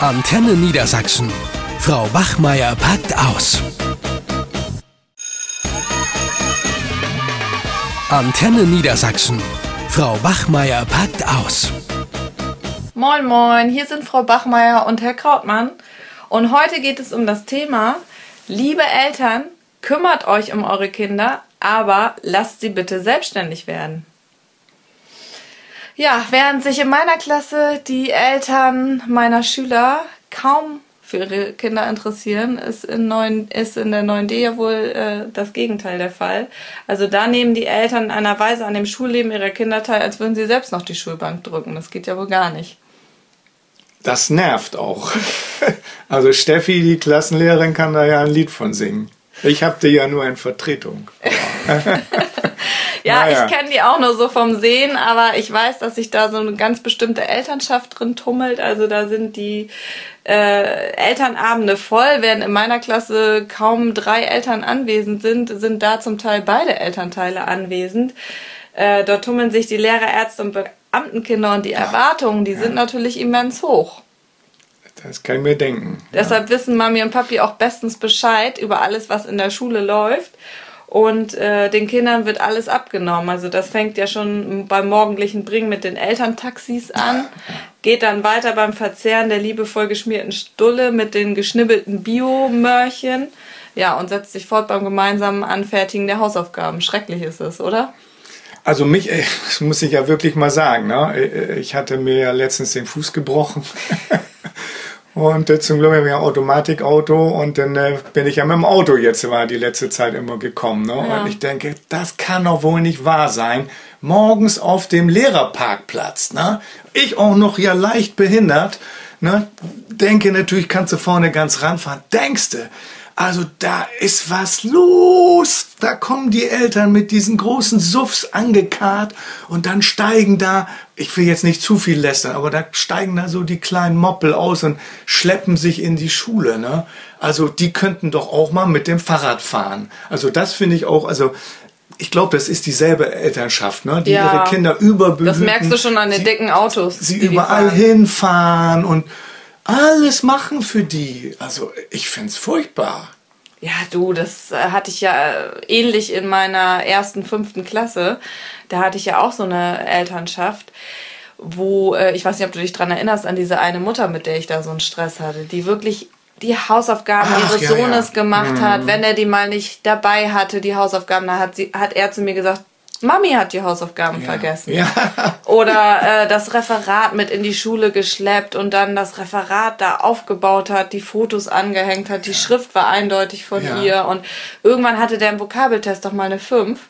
Antenne Niedersachsen. Frau Wachmeier packt aus. Antenne Niedersachsen. Frau Bachmeier packt aus. Moin, moin, hier sind Frau Bachmeier und Herr Krautmann. Und heute geht es um das Thema, liebe Eltern, kümmert euch um eure Kinder, aber lasst sie bitte selbstständig werden. Ja, während sich in meiner Klasse die Eltern meiner Schüler kaum für ihre Kinder interessieren, ist in, neuen, ist in der 9D ja wohl äh, das Gegenteil der Fall. Also da nehmen die Eltern in einer Weise an dem Schulleben ihrer Kinder teil, als würden sie selbst noch die Schulbank drücken. Das geht ja wohl gar nicht. Das nervt auch. Also Steffi, die Klassenlehrerin, kann da ja ein Lied von singen. Ich habe die ja nur in Vertretung. Ja, naja. ich kenne die auch nur so vom Sehen, aber ich weiß, dass sich da so eine ganz bestimmte Elternschaft drin tummelt. Also da sind die äh, Elternabende voll. Während in meiner Klasse kaum drei Eltern anwesend sind, sind da zum Teil beide Elternteile anwesend. Äh, dort tummeln sich die Lehrer, Ärzte und Beamtenkinder und die Erwartungen, die ja. sind natürlich immens hoch. Das kann ich mir denken. Deshalb ja. wissen Mami und Papi auch bestens Bescheid über alles, was in der Schule läuft und äh, den Kindern wird alles abgenommen. Also das fängt ja schon beim morgendlichen Bringen mit den Elterntaxis an, geht dann weiter beim Verzehren der liebevoll geschmierten Stulle mit den geschnibbelten Biomörchen. Ja, und setzt sich fort beim gemeinsamen Anfertigen der Hausaufgaben. Schrecklich ist es, oder? Also mich, das muss ich ja wirklich mal sagen, ne? ich hatte mir ja letztens den Fuß gebrochen. Und äh, zum Glück habe ich ein Automatikauto und dann äh, bin ich ja mit dem Auto jetzt war die letzte Zeit immer gekommen. Ne? Ja. Und ich denke, das kann doch wohl nicht wahr sein. Morgens auf dem Lehrerparkplatz, ne? ich auch noch ja leicht behindert, ne? denke natürlich, kannst du vorne ganz ranfahren. Denkste, also da ist was los. Da kommen die Eltern mit diesen großen Suffs angekarrt und dann steigen da, ich will jetzt nicht zu viel lästern, aber da steigen da so die kleinen Moppel aus und schleppen sich in die Schule. Ne? Also die könnten doch auch mal mit dem Fahrrad fahren. Also das finde ich auch, also ich glaube, das ist dieselbe Elternschaft, ne? die ja, ihre Kinder überbehüten. Das merkst du schon an den sie, dicken Autos. Sie überall hinfahren und alles machen für die. Also ich finde es furchtbar. Ja, du, das äh, hatte ich ja äh, ähnlich in meiner ersten, fünften Klasse. Da hatte ich ja auch so eine Elternschaft, wo, äh, ich weiß nicht, ob du dich dran erinnerst, an diese eine Mutter, mit der ich da so einen Stress hatte, die wirklich die Hausaufgaben Ach, ihres ja, Sohnes ja. gemacht mhm. hat, wenn er die mal nicht dabei hatte, die Hausaufgaben, da hat sie, hat er zu mir gesagt, Mami hat die Hausaufgaben ja. vergessen. Ja. Oder äh, das Referat mit in die Schule geschleppt und dann das Referat da aufgebaut hat, die Fotos angehängt hat, die ja. Schrift war eindeutig von ihr und irgendwann hatte der im Vokabeltest doch mal eine 5.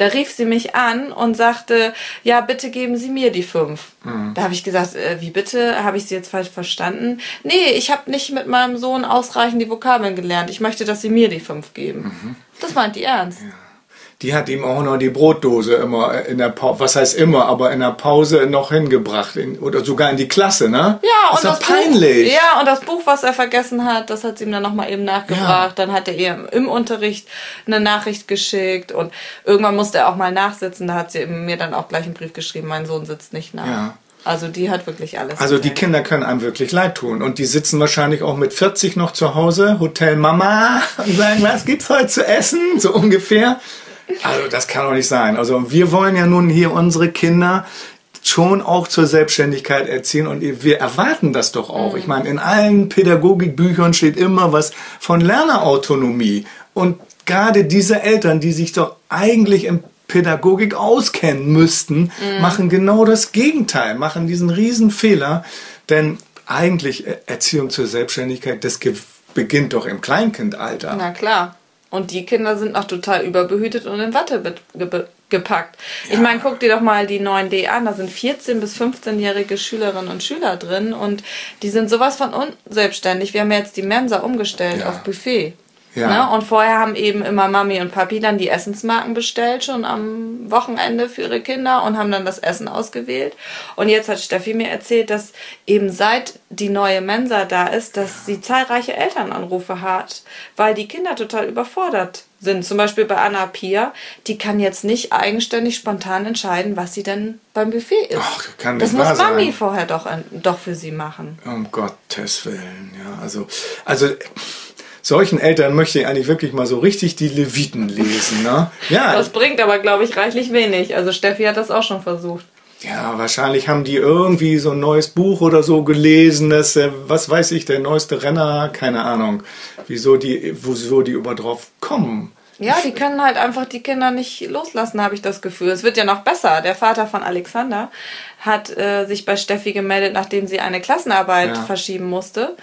Da rief sie mich an und sagte, ja, bitte geben Sie mir die 5. Mhm. Da habe ich gesagt, äh, wie bitte? Habe ich Sie jetzt falsch verstanden? Nee, ich habe nicht mit meinem Sohn ausreichend die Vokabeln gelernt. Ich möchte, dass Sie mir die 5 geben. Mhm. Das meint die ernst. Die hat ihm auch noch die Brotdose immer in der Pause, was heißt immer, aber in der Pause noch hingebracht in, oder sogar in die Klasse, ne? Ja, und das, das peinlich. Buch, ja, und das Buch, was er vergessen hat, das hat sie ihm dann nochmal eben nachgebracht. Ja. Dann hat er ihr im Unterricht eine Nachricht geschickt und irgendwann musste er auch mal nachsitzen. Da hat sie mir dann auch gleich einen Brief geschrieben, mein Sohn sitzt nicht nach. Ja. Also die hat wirklich alles. Also die Kinder können einem wirklich leid tun. Und die sitzen wahrscheinlich auch mit 40 noch zu Hause, Hotel Mama, und sagen, was gibt's heute zu essen? So ungefähr. Also das kann doch nicht sein. Also wir wollen ja nun hier unsere Kinder schon auch zur Selbstständigkeit erziehen und wir erwarten das doch auch. Ich meine, in allen Pädagogikbüchern steht immer was von Lernerautonomie. Und gerade diese Eltern, die sich doch eigentlich im Pädagogik auskennen müssten, mhm. machen genau das Gegenteil, machen diesen riesen Fehler. Denn eigentlich Erziehung zur Selbstständigkeit, das beginnt doch im Kleinkindalter. Na klar. Und die Kinder sind noch total überbehütet und in Watte gepackt. Ja. Ich meine, guck dir doch mal die 9D an. Da sind 14- bis 15-jährige Schülerinnen und Schüler drin und die sind sowas von unselbstständig. Wir haben jetzt die Mensa umgestellt ja. auf Buffet. Ja. Ne? Und vorher haben eben immer Mami und Papi dann die Essensmarken bestellt, schon am Wochenende für ihre Kinder und haben dann das Essen ausgewählt. Und jetzt hat Steffi mir erzählt, dass eben seit die neue Mensa da ist, dass sie zahlreiche Elternanrufe hat, weil die Kinder total überfordert sind. Zum Beispiel bei Anna Pia, die kann jetzt nicht eigenständig spontan entscheiden, was sie denn beim Buffet isst. Ach, kann das muss Mami sein. vorher doch, doch für sie machen. Um Gottes Willen, ja. Also, also solchen Eltern möchte ich eigentlich wirklich mal so richtig die Leviten lesen, ne? Ja, Das bringt aber, glaube ich, reichlich wenig. Also Steffi hat das auch schon versucht. ja, wahrscheinlich haben die irgendwie so ein neues Buch oder so gelesen, das, äh, was weiß ich, der neueste Renner, keine Ahnung, wieso die, wieso die über drauf kommen. Ja, die können halt einfach die Kinder nicht loslassen, habe ich das Gefühl. Es wird ja noch besser. Der Vater von Alexander hat äh, sich bei Steffi gemeldet, nachdem sie eine Klassenarbeit Ja. verschieben musste,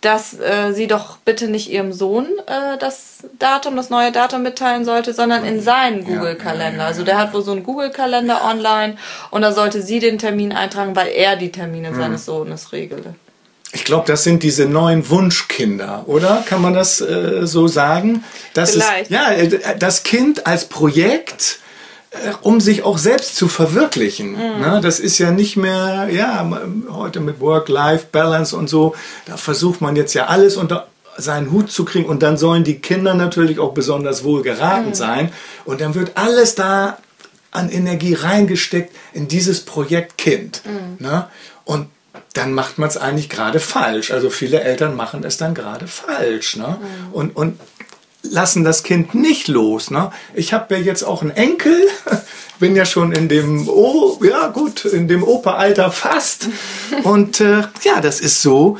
dass äh, sie doch bitte nicht ihrem Sohn äh, das Datum, das neue Datum mitteilen sollte, sondern in seinen Google-Kalender. Also der hat wohl so einen Google-Kalender online und da sollte sie den Termin eintragen, weil er die Termine Mhm. seines Sohnes regele. Ich glaube, das sind diese neuen Wunschkinder, oder? Kann man das äh, so sagen? Das Vielleicht. Ist, ja, äh, das Kind als Projekt, um sich auch selbst zu verwirklichen. Mhm. Ne? Das ist ja nicht mehr, ja, heute mit Work-Life-Balance und so, da versucht man jetzt ja alles unter seinen Hut zu kriegen und dann sollen die Kinder natürlich auch besonders wohl Mhm. geraten sein und dann wird alles da an Energie reingesteckt in dieses Projekt Kind. Ne? Und dann macht man es eigentlich gerade falsch. Also viele Eltern machen es dann gerade falsch. Ne? Und, und lassen das Kind nicht los. Ne? Ich habe ja jetzt auch einen Enkel, bin ja schon in dem, oh, ja gut, in dem Operalter fast. Und äh, ja, das ist so,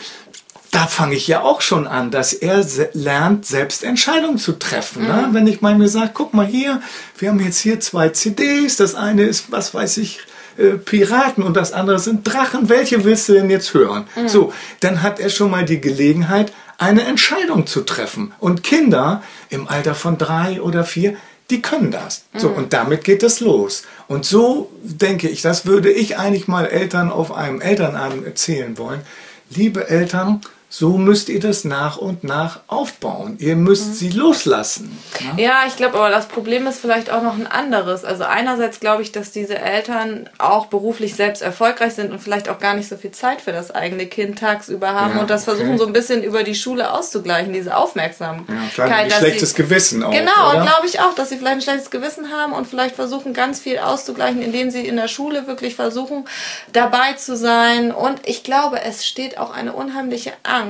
da fange ich ja auch schon an, dass er se lernt, selbst Entscheidungen zu treffen. Ne? Wenn ich mal mir sage, guck mal hier, wir haben jetzt hier zwei CDs, das eine ist, was weiß ich, äh, Piraten und das andere sind Drachen. Welche willst du denn jetzt hören? So, dann hat er schon mal die Gelegenheit, eine Entscheidung zu treffen. Und Kinder im Alter von drei oder vier, die können das. So, und damit geht es los. Und so denke ich, das würde ich eigentlich mal Eltern auf einem Elternabend erzählen wollen. Liebe Eltern, so müsst ihr das nach und nach aufbauen. Ihr müsst sie loslassen. ne? Ja, ich glaube, aber das Problem ist vielleicht auch noch ein anderes. Also einerseits glaube ich, dass diese Eltern auch beruflich selbst erfolgreich sind und vielleicht auch gar nicht so viel Zeit für das eigene Kind tagsüber haben Ja, und das versuchen okay. so ein bisschen über die Schule auszugleichen, diese Aufmerksamkeit. Ja, vielleicht ein schlechtes sie, Gewissen auch. Genau, oder? glaube ich auch, dass sie vielleicht ein schlechtes Gewissen haben und vielleicht versuchen, ganz viel auszugleichen, indem sie in der Schule wirklich versuchen, dabei zu sein. Und ich glaube, es steht auch eine unheimliche Angst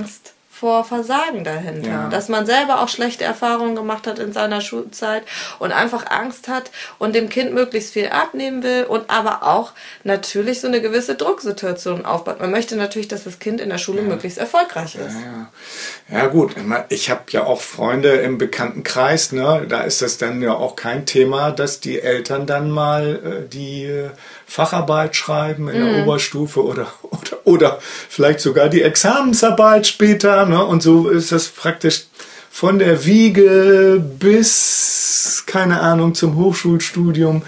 vor Versagen dahinter. Ja. Dass man selber auch schlechte Erfahrungen gemacht hat in seiner Schulzeit und einfach Angst hat und dem Kind möglichst viel abnehmen will und aber auch natürlich so eine gewisse Drucksituation aufbaut. Man möchte natürlich, dass das Kind in der Schule möglichst erfolgreich ist. Ja, ja gut, ich habe ja auch Freunde im Bekanntenkreis, ne? da ist das dann ja auch kein Thema, dass die Eltern dann mal äh, die äh, Facharbeit schreiben in Mhm. der Oberstufe oder, oder, vielleicht sogar die Examensarbeit später. Ne? Und so ist das praktisch von der Wiege bis, keine Ahnung, zum Hochschulstudium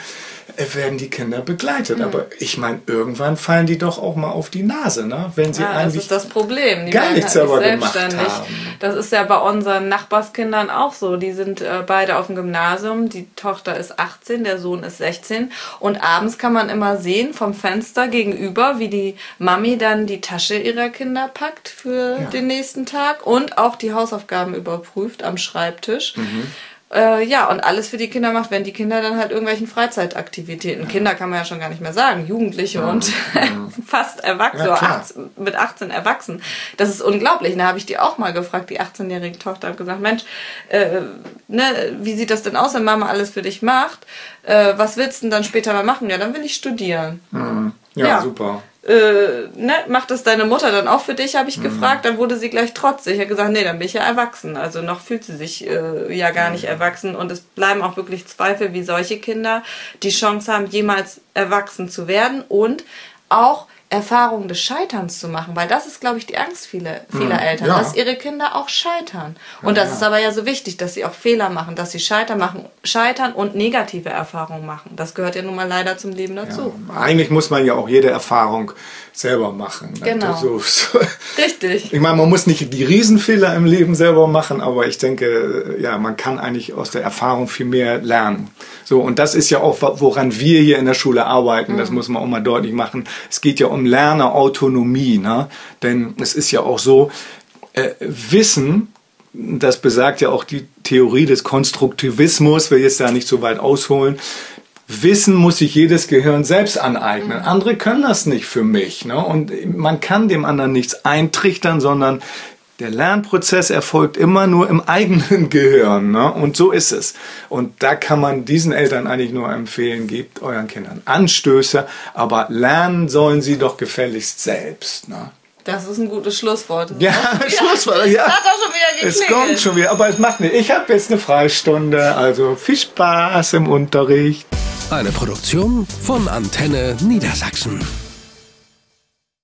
werden die Kinder Mhm. begleitet. Aber ich meine, irgendwann fallen die doch auch mal auf die Nase, ne? wenn sie Ja, das eigentlich ist das Problem. Die gar nichts halt nicht selber gemacht haben. Das ist ja bei unseren Nachbarskindern auch so. Die sind äh, beide auf dem Gymnasium. Die Tochter ist 18, der Sohn ist 16. Und abends kann man immer sehen vom Fenster gegenüber, wie die Mami dann die Tasche ihrer Kinder packt für Ja. den nächsten Tag und auch die Hausaufgaben überprüft am Schreibtisch. Mhm. Äh, ja, und alles für die Kinder macht, wenn die Kinder dann halt irgendwelchen Freizeitaktivitäten, Kinder kann man ja schon gar nicht mehr sagen, Jugendliche und fast Erwachsene, Ja, klar. 18, mit 18 erwachsen. Das ist unglaublich. Da habe ich die auch mal gefragt, die 18-jährige Tochter, habe gesagt, Mensch, äh, ne, wie sieht das denn aus, wenn Mama alles für dich macht? Äh, was willst du denn dann später mal machen? Ja, dann will ich studieren. Ja, Ja. super. Äh, ne, macht das deine Mutter dann auch für dich, habe Mhm. ich gefragt. Dann wurde sie gleich trotzig. Ich habe gesagt, nee, dann bin ich ja erwachsen. Also noch fühlt sie sich äh, ja gar nicht erwachsen. Und es bleiben auch wirklich Zweifel, wie solche Kinder die Chance haben, jemals erwachsen zu werden und auch Erfahrungen des Scheiterns zu machen, weil das ist, glaube ich, die Angst vieler, vieler Eltern, Mhm. ja. dass ihre Kinder auch scheitern. Und das ist aber ja so wichtig, dass sie auch Fehler machen, dass sie scheitern machen, scheitern und negative Erfahrungen machen. Das gehört ja nun mal leider zum Leben dazu. Eigentlich muss man ja auch jede Erfahrung selber machen. ne? Genau. So, so. Richtig. Ich meine, man muss nicht die Riesenfehler im Leben selber machen, aber ich denke, ja, man kann eigentlich aus der Erfahrung viel mehr lernen. So, und das ist ja auch, woran wir hier in der Schule arbeiten, Mhm. das muss man auch mal deutlich machen. Es geht ja um Lernerautonomie, ne? Denn es ist ja auch so, äh, Wissen, das besagt ja auch die Theorie des Konstruktivismus, will jetzt da nicht so weit ausholen. Wissen muss sich jedes Gehirn selbst aneignen. Andere können das nicht für mich. Ne? Und man kann dem anderen nichts eintrichtern, sondern der Lernprozess erfolgt immer nur im eigenen Gehirn. Ne? Und so ist es. Und da kann man diesen Eltern eigentlich nur empfehlen, gebt euren Kindern Anstöße, aber lernen sollen sie doch gefälligst selbst. Ne? Das ist ein gutes Schlusswort. Ja, Schlusswort, ja. Es hat doch schon wieder Es geklingelt. kommt schon wieder, aber es macht nicht. Ich habe jetzt eine Freistunde, also viel Spaß im Unterricht. Eine Produktion von Antenne Niedersachsen.